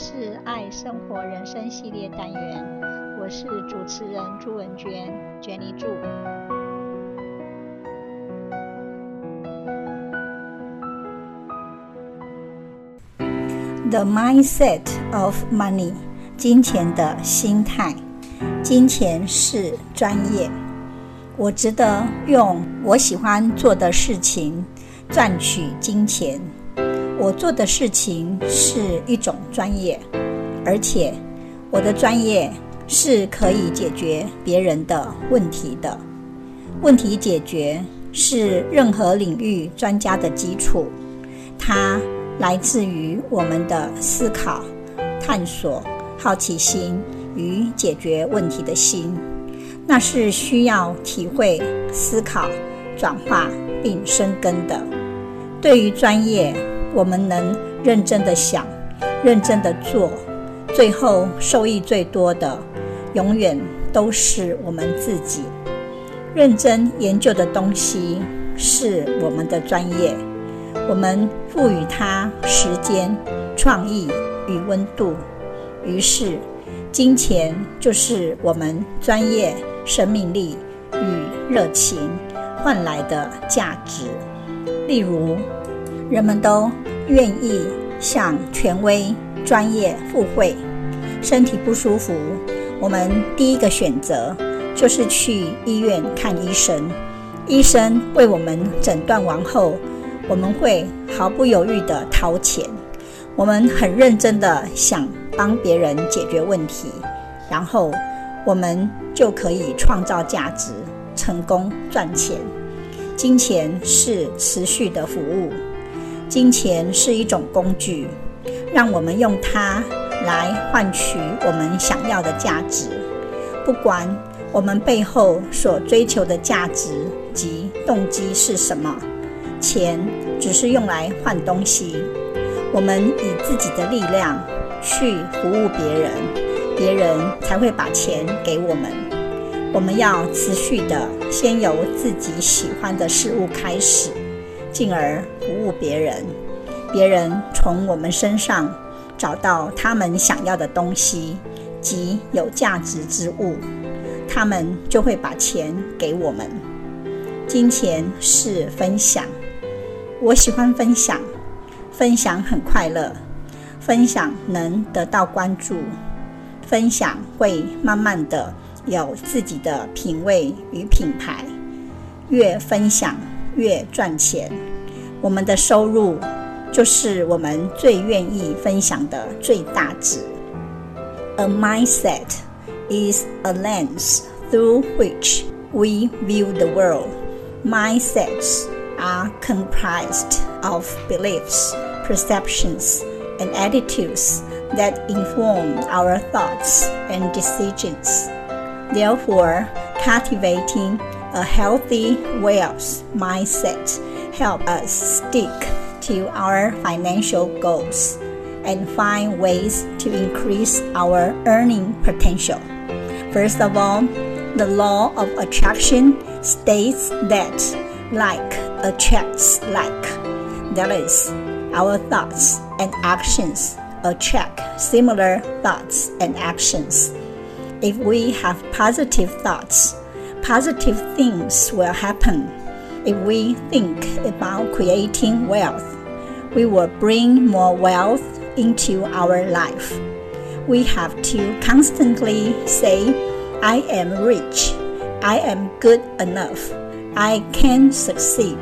是爱生活人生系列单元，我是主持人朱文娟，Jenny 朱。The mindset of money，金钱的心态。金钱是专业，我值得用我喜欢做的事情赚取金钱。我做的事情是一种专业，而且我的专业是可以解决别人的问题的。问题解决是任何领域专家的基础，它来自于我们的思考、探索、好奇心与解决问题的心。那是需要体会、思考、转化并生根的。对于专业。我们能认真的想，认真的做，最后受益最多的，永远都是我们自己。认真研究的东西是我们的专业，我们赋予它时间、创意与温度，于是金钱就是我们专业、生命力与热情换来的价值。例如。人们都愿意向权威、专业赴会。身体不舒服，我们第一个选择就是去医院看医生。医生为我们诊断完后，我们会毫不犹豫地掏钱。我们很认真地想帮别人解决问题，然后我们就可以创造价值、成功赚钱。金钱是持续的服务。金钱是一种工具，让我们用它来换取我们想要的价值。不管我们背后所追求的价值及动机是什么，钱只是用来换东西。我们以自己的力量去服务别人，别人才会把钱给我们。我们要持续的先由自己喜欢的事物开始。进而服务别人，别人从我们身上找到他们想要的东西及有价值之物，他们就会把钱给我们。金钱是分享，我喜欢分享，分享很快乐，分享能得到关注，分享会慢慢的有自己的品味与品牌，越分享。越赚钱，我们的收入就是我们最愿意分享的最大值。A mindset is a lens through which we view the world. Mindsets are comprised of beliefs, perceptions, and attitudes that inform our thoughts and decisions. Therefore, cultivating a healthy wealth mindset help us stick to our financial goals and find ways to increase our earning potential. First of all, the law of attraction states that like attracts like. That is, our thoughts and actions attract similar thoughts and actions. If we have positive thoughts, positive things will happen. If we think about creating wealth, we will bring more wealth into our life. We have to constantly say, I am rich, I am good enough, I can succeed.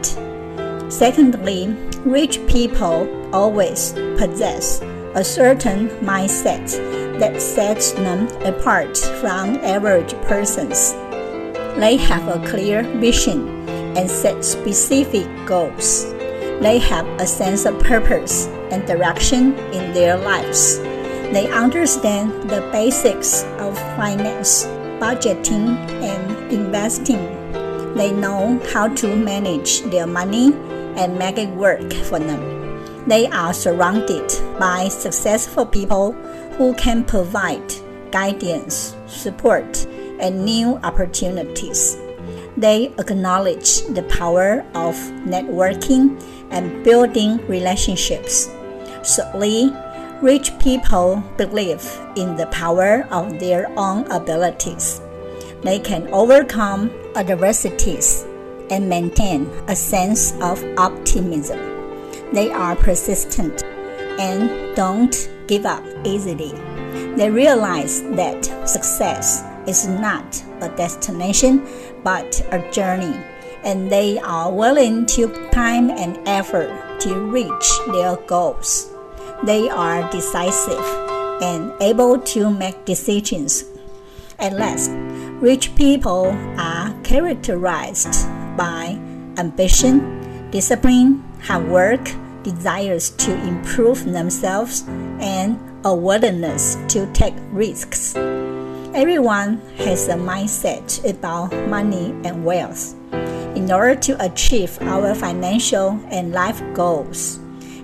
Secondly, rich people always possess a certain mindset that sets them apart from average persons. They have a clear vision and set specific goals. They have a sense of purpose and direction in their lives. They understand the basics of finance, budgeting, and investing. They know how to manage their money and make it work for them. They are surrounded by successful people who can provide guidance, support, and new opportunities. They acknowledge the power of networking and building relationships. Thirdly, Rich people believe in the power of their own abilities. They can overcome adversities and maintain a sense of optimism. They are persistent and don't give up easily. They realize that success is not a destination but a journey, and they are willing to time and effort to reach their goals. They are decisive and able to make decisions. At last, rich people are characterized by ambition, discipline, hard work, desires to improve themselves, and a willingness to take risks. Everyone has a mindset about money and wealth. In order to achieve our financial and life goals,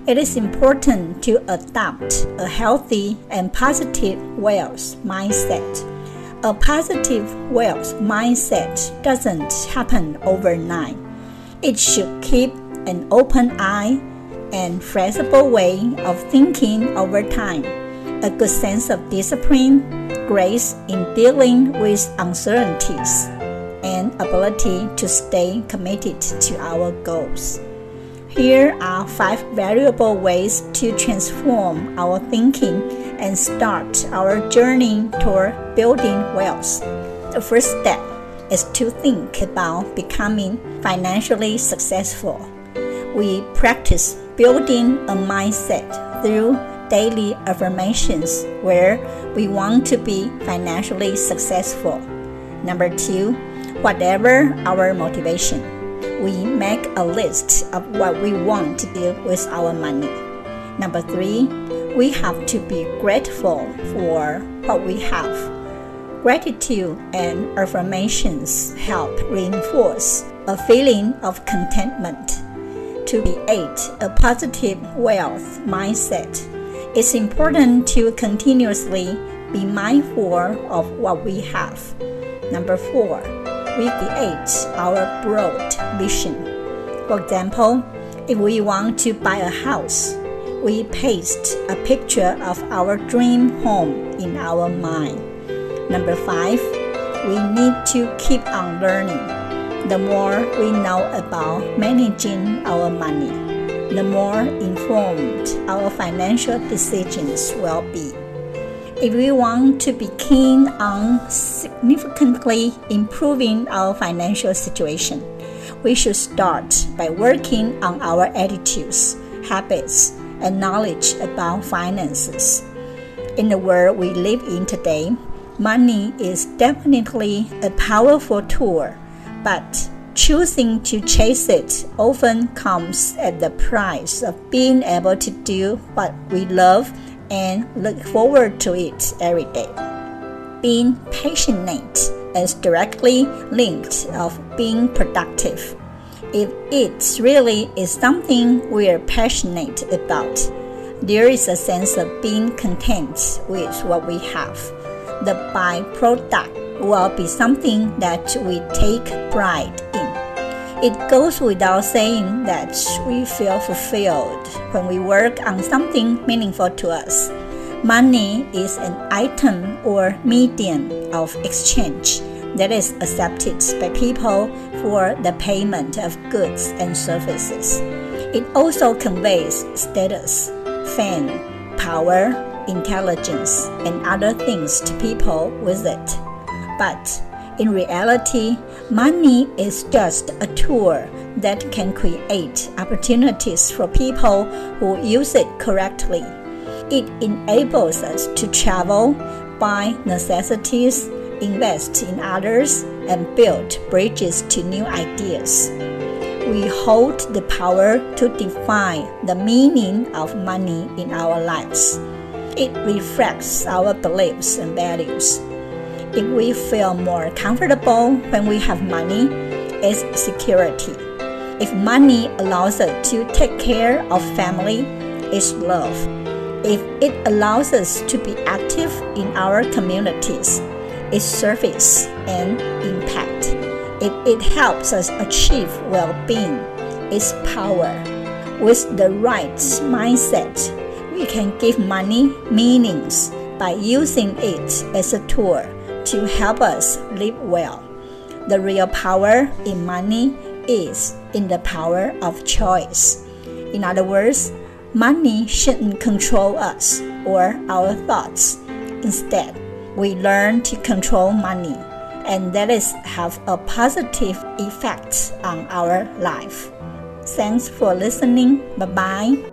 it is important to adopt a healthy and positive wealth mindset. A positive wealth mindset doesn't happen overnight. It should keep an open eye and flexible way of thinking over time, a good sense of discipline, grace in dealing with uncertainties, and ability to stay committed to our goals. Here are five valuable ways to transform our thinking and start our journey toward building wealth. The first step is to think about becoming financially successful. We practice building a mindset through daily affirmations where we want to be financially successful. Number two, whatever our motivation we make a list of what we want to do with our money. Number three, we have to be grateful for what we have. Gratitude and affirmations help reinforce a feeling of contentment. To create a positive wealth mindset, it's important to continuously be mindful of what we have. Number four, we create our broad vision. For example, if we want to buy a house, we paste a picture of our dream home in our mind. Number five, we need to keep on learning. The more we know about managing our money, the more informed our financial decisions will be. If we want to be keen on significantly improving our financial situation, we should start by working on our attitudes, habits, and knowledge about finances. In the world we live in today, money is definitely a powerful tool, but choosing to chase it often comes at the price of being able to do what we love and look forward to it every day. Being passionate is directly linked of being productive. If it really is something we are passionate about, there is a sense of being content with what we have. The byproduct will be something that we take pride. It goes without saying that we feel fulfilled when we work on something meaningful to us. Money is an item or medium of exchange that is accepted by people for the payment of goods and services. It also conveys status, fame, power, intelligence, and other things to people with it. But in reality, money is just a tool that can create opportunities for people who use it correctly. It enables us to travel, buy necessities, invest in others, and build bridges to new ideas. We hold the power to define the meaning of money in our lives. It reflects our beliefs and values if we feel more comfortable when we have money, it's security. If money allows us to take care of family, it's love. If it allows us to be active in our communities, it's service and impact. If it helps us achieve well being, it's power. With the right mindset, we can give money meanings by using it as a tool to help us live well. The real power in money is in the power of choice. In other words, money shouldn't control us or our thoughts. Instead, we learn to control money, and that is have a positive effect on our life. Thanks for listening. Bye bye.